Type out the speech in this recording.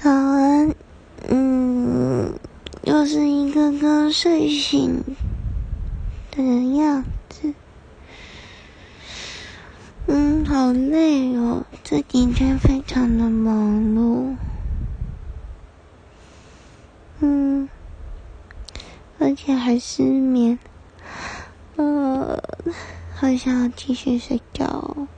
早安，嗯，又是一个刚睡醒的样子，嗯，好累哦，这几天非常的忙碌，嗯，而且还失眠，呃，好想要继续睡觉。